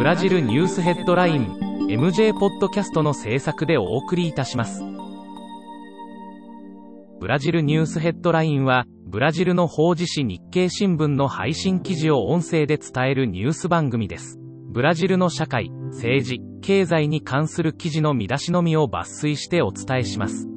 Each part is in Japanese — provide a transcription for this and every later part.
ブラジルニュースヘッドライン MJ ポッドキャストの制作でお送りいたします。ブラジルニュースヘッドラインはブラジルの法事紙日経新聞の配信記事を音声で伝えるニュース番組です。ブラジルの社会政治経済に関する記事の見出しのみを抜粋してお伝えします。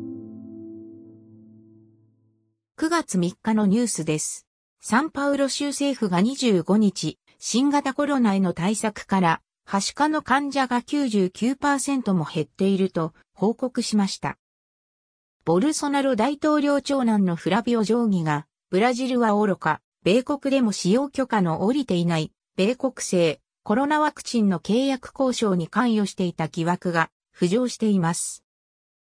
9月3日のニュースです。サンパウロ州政府が25日、新型コロナへの対策から、はしかの患者が99%も減っていると報告しました。ボルソナロ大統領長男のフラビオ定規が、ブラジルは愚か、米国でも使用許可の下りていない、米国製、コロナワクチンの契約交渉に関与していた疑惑が浮上しています。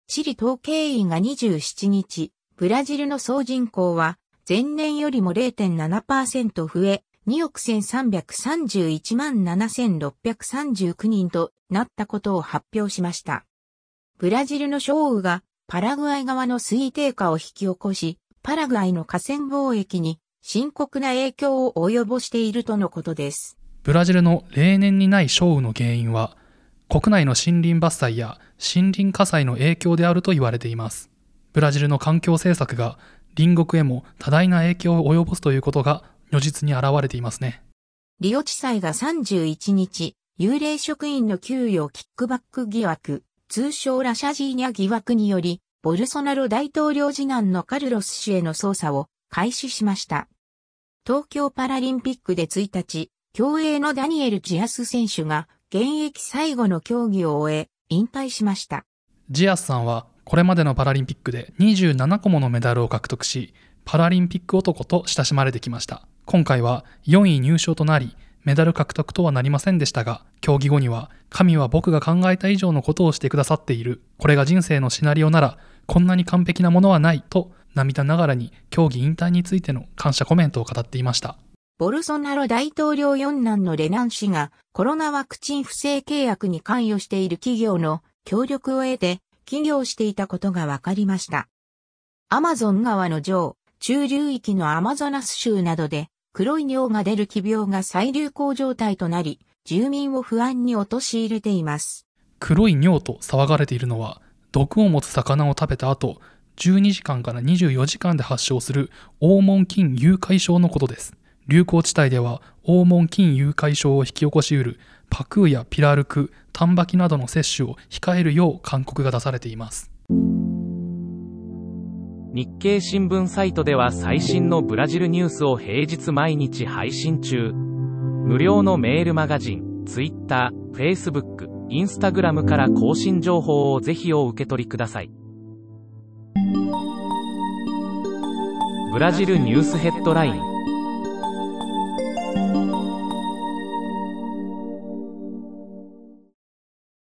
チリ統計員が27日、ブラジルの総人口は前年よりも0.7%増え、2億1331万7639人となったことを発表しました。ブラジルの少雨がパラグアイ側の水位低下を引き起こし、パラグアイの河川貿易に深刻な影響を及ぼしているとのことです。ブラジルの例年にない少雨の原因は、国内の森林伐採や森林火災の影響であると言われています。ブラジルの環境政策が隣国へも多大な影響を及ぼすということが如実に現れていますね。リオ地裁が31日、幽霊職員の給与キックバック疑惑、通称ラシャジーニャ疑惑により、ボルソナロ大統領次男のカルロス氏への捜査を開始しました。東京パラリンピックで1日、競泳のダニエル・ジアス選手が現役最後の競技を終え、引退しました。ジアスさんはこれまでのパラリンピックで27個ものメダルを獲得し、パラリンピック男と親しまれてきました。今回は4位入賞となり、メダル獲得とはなりませんでしたが、競技後には、神は僕が考えた以上のことをしてくださっている。これが人生のシナリオなら、こんなに完璧なものはないと、涙ながらに競技引退についての感謝コメントを語っていました。ボルソナロ大統領四男のレナン氏がコロナワクチン不正契約に関与している企業の協力を得て起業していたことが分かりました。アマゾン川の上、中流域のアマゾナス州などで黒い尿が出る奇病が再流行状態となり、住民を不安に陥れています。黒い尿と騒がれているのは、毒を持つ魚を食べた後、12時間から24時間で発症する黄門菌誘拐症のことです。流行地帯では黄門菌誘拐症を引き起こしうるパクーやピラルク、タンバキなどの摂取を控えるよう勧告が出されています。日経新聞サイトでは最新のブラジルニュースを平日毎日配信中。無料のメールマガジン、Twitter、Facebook、Instagram から更新情報をぜひお受け取りください。ブラジルニュースヘッドライン